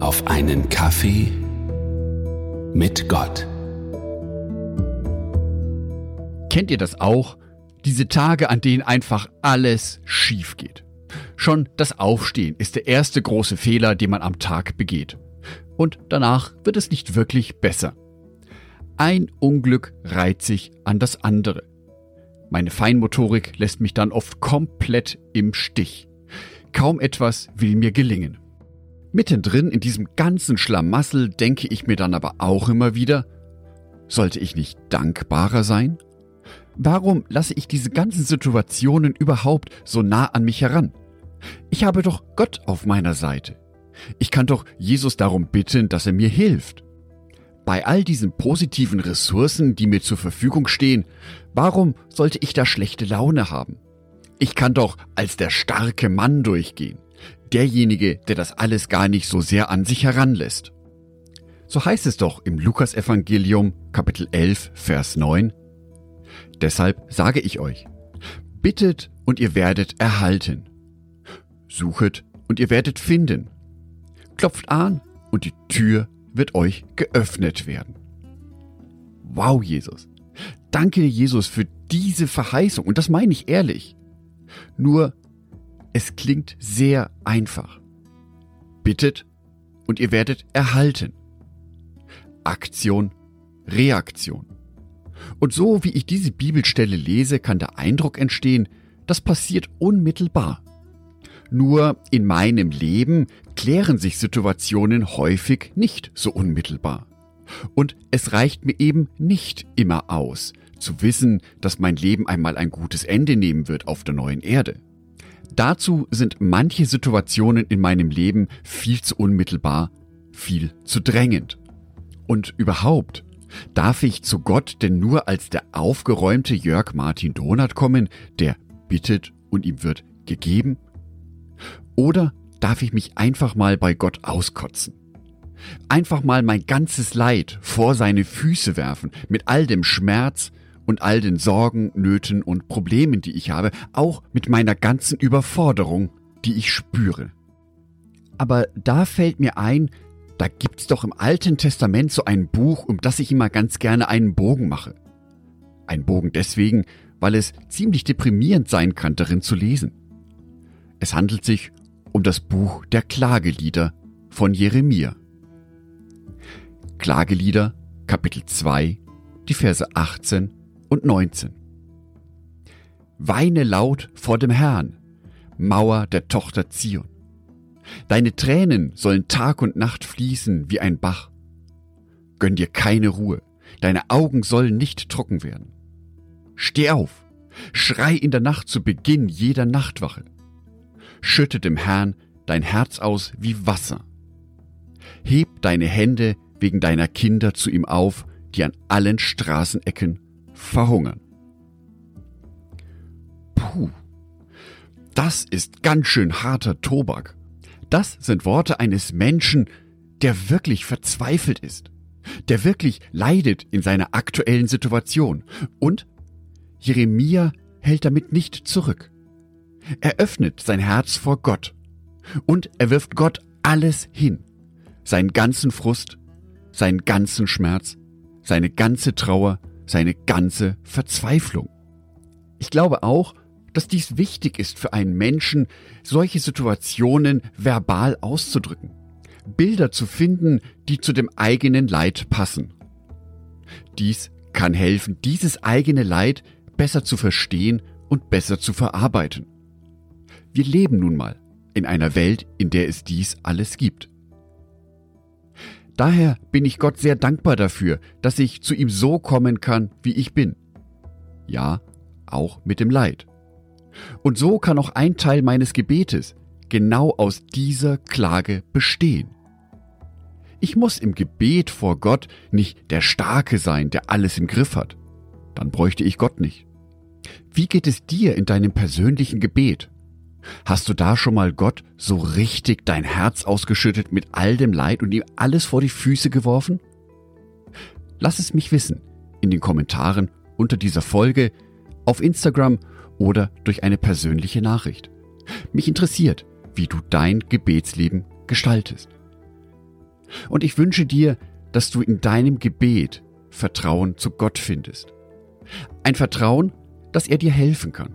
auf einen Kaffee mit Gott. Kennt ihr das auch? Diese Tage, an denen einfach alles schief geht. Schon das Aufstehen ist der erste große Fehler, den man am Tag begeht. Und danach wird es nicht wirklich besser. Ein Unglück reiht sich an das andere. Meine Feinmotorik lässt mich dann oft komplett im Stich. Kaum etwas will mir gelingen. Mittendrin in diesem ganzen Schlamassel denke ich mir dann aber auch immer wieder, sollte ich nicht dankbarer sein? Warum lasse ich diese ganzen Situationen überhaupt so nah an mich heran? Ich habe doch Gott auf meiner Seite. Ich kann doch Jesus darum bitten, dass er mir hilft. Bei all diesen positiven Ressourcen, die mir zur Verfügung stehen, warum sollte ich da schlechte Laune haben? Ich kann doch als der starke Mann durchgehen, derjenige, der das alles gar nicht so sehr an sich heranlässt. So heißt es doch im Lukasevangelium Kapitel 11, Vers 9. Deshalb sage ich euch, bittet und ihr werdet erhalten. Suchet und ihr werdet finden. Klopft an und die Tür wird euch geöffnet werden. Wow, Jesus. Danke, Jesus, für diese Verheißung. Und das meine ich ehrlich. Nur, es klingt sehr einfach. Bittet und ihr werdet erhalten. Aktion, Reaktion. Und so wie ich diese Bibelstelle lese, kann der Eindruck entstehen, das passiert unmittelbar. Nur in meinem Leben klären sich Situationen häufig nicht so unmittelbar. Und es reicht mir eben nicht immer aus, zu wissen, dass mein Leben einmal ein gutes Ende nehmen wird auf der neuen Erde. Dazu sind manche Situationen in meinem Leben viel zu unmittelbar, viel zu drängend. Und überhaupt, darf ich zu Gott denn nur als der aufgeräumte Jörg Martin Donat kommen, der bittet und ihm wird gegeben? Oder darf ich mich einfach mal bei Gott auskotzen? Einfach mal mein ganzes Leid vor seine Füße werfen, mit all dem Schmerz und all den Sorgen, Nöten und Problemen, die ich habe, auch mit meiner ganzen Überforderung, die ich spüre. Aber da fällt mir ein, da gibt's doch im Alten Testament so ein Buch, um das ich immer ganz gerne einen Bogen mache. Ein Bogen deswegen, weil es ziemlich deprimierend sein kann, darin zu lesen. Es handelt sich um das Buch der Klagelieder von Jeremia. Klagelieder, Kapitel 2, die Verse 18 und 19. Weine laut vor dem Herrn, Mauer der Tochter Zion. Deine Tränen sollen Tag und Nacht fließen wie ein Bach. Gönn dir keine Ruhe, deine Augen sollen nicht trocken werden. Steh auf, schrei in der Nacht zu Beginn jeder Nachtwache schütte dem Herrn dein Herz aus wie Wasser. Heb deine Hände wegen deiner Kinder zu ihm auf, die an allen Straßenecken verhungern. Puh, das ist ganz schön harter Tobak. Das sind Worte eines Menschen, der wirklich verzweifelt ist, der wirklich leidet in seiner aktuellen Situation. Und Jeremia hält damit nicht zurück. Er öffnet sein Herz vor Gott und er wirft Gott alles hin. Seinen ganzen Frust, seinen ganzen Schmerz, seine ganze Trauer, seine ganze Verzweiflung. Ich glaube auch, dass dies wichtig ist für einen Menschen, solche Situationen verbal auszudrücken, Bilder zu finden, die zu dem eigenen Leid passen. Dies kann helfen, dieses eigene Leid besser zu verstehen und besser zu verarbeiten. Wir leben nun mal in einer Welt, in der es dies alles gibt. Daher bin ich Gott sehr dankbar dafür, dass ich zu ihm so kommen kann, wie ich bin. Ja, auch mit dem Leid. Und so kann auch ein Teil meines Gebetes genau aus dieser Klage bestehen. Ich muss im Gebet vor Gott nicht der Starke sein, der alles im Griff hat. Dann bräuchte ich Gott nicht. Wie geht es dir in deinem persönlichen Gebet? Hast du da schon mal Gott so richtig dein Herz ausgeschüttet mit all dem Leid und ihm alles vor die Füße geworfen? Lass es mich wissen in den Kommentaren unter dieser Folge, auf Instagram oder durch eine persönliche Nachricht. Mich interessiert, wie du dein Gebetsleben gestaltest. Und ich wünsche dir, dass du in deinem Gebet Vertrauen zu Gott findest. Ein Vertrauen, dass er dir helfen kann.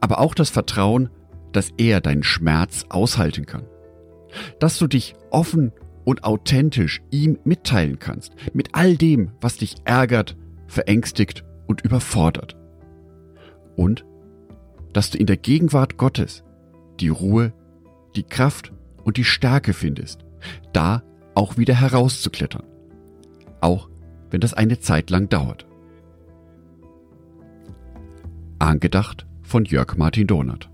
Aber auch das Vertrauen, dass er deinen Schmerz aushalten kann. Dass du dich offen und authentisch ihm mitteilen kannst, mit all dem, was dich ärgert, verängstigt und überfordert. Und dass du in der Gegenwart Gottes die Ruhe, die Kraft und die Stärke findest, da auch wieder herauszuklettern. Auch wenn das eine Zeit lang dauert. Angedacht von Jörg Martin Donath.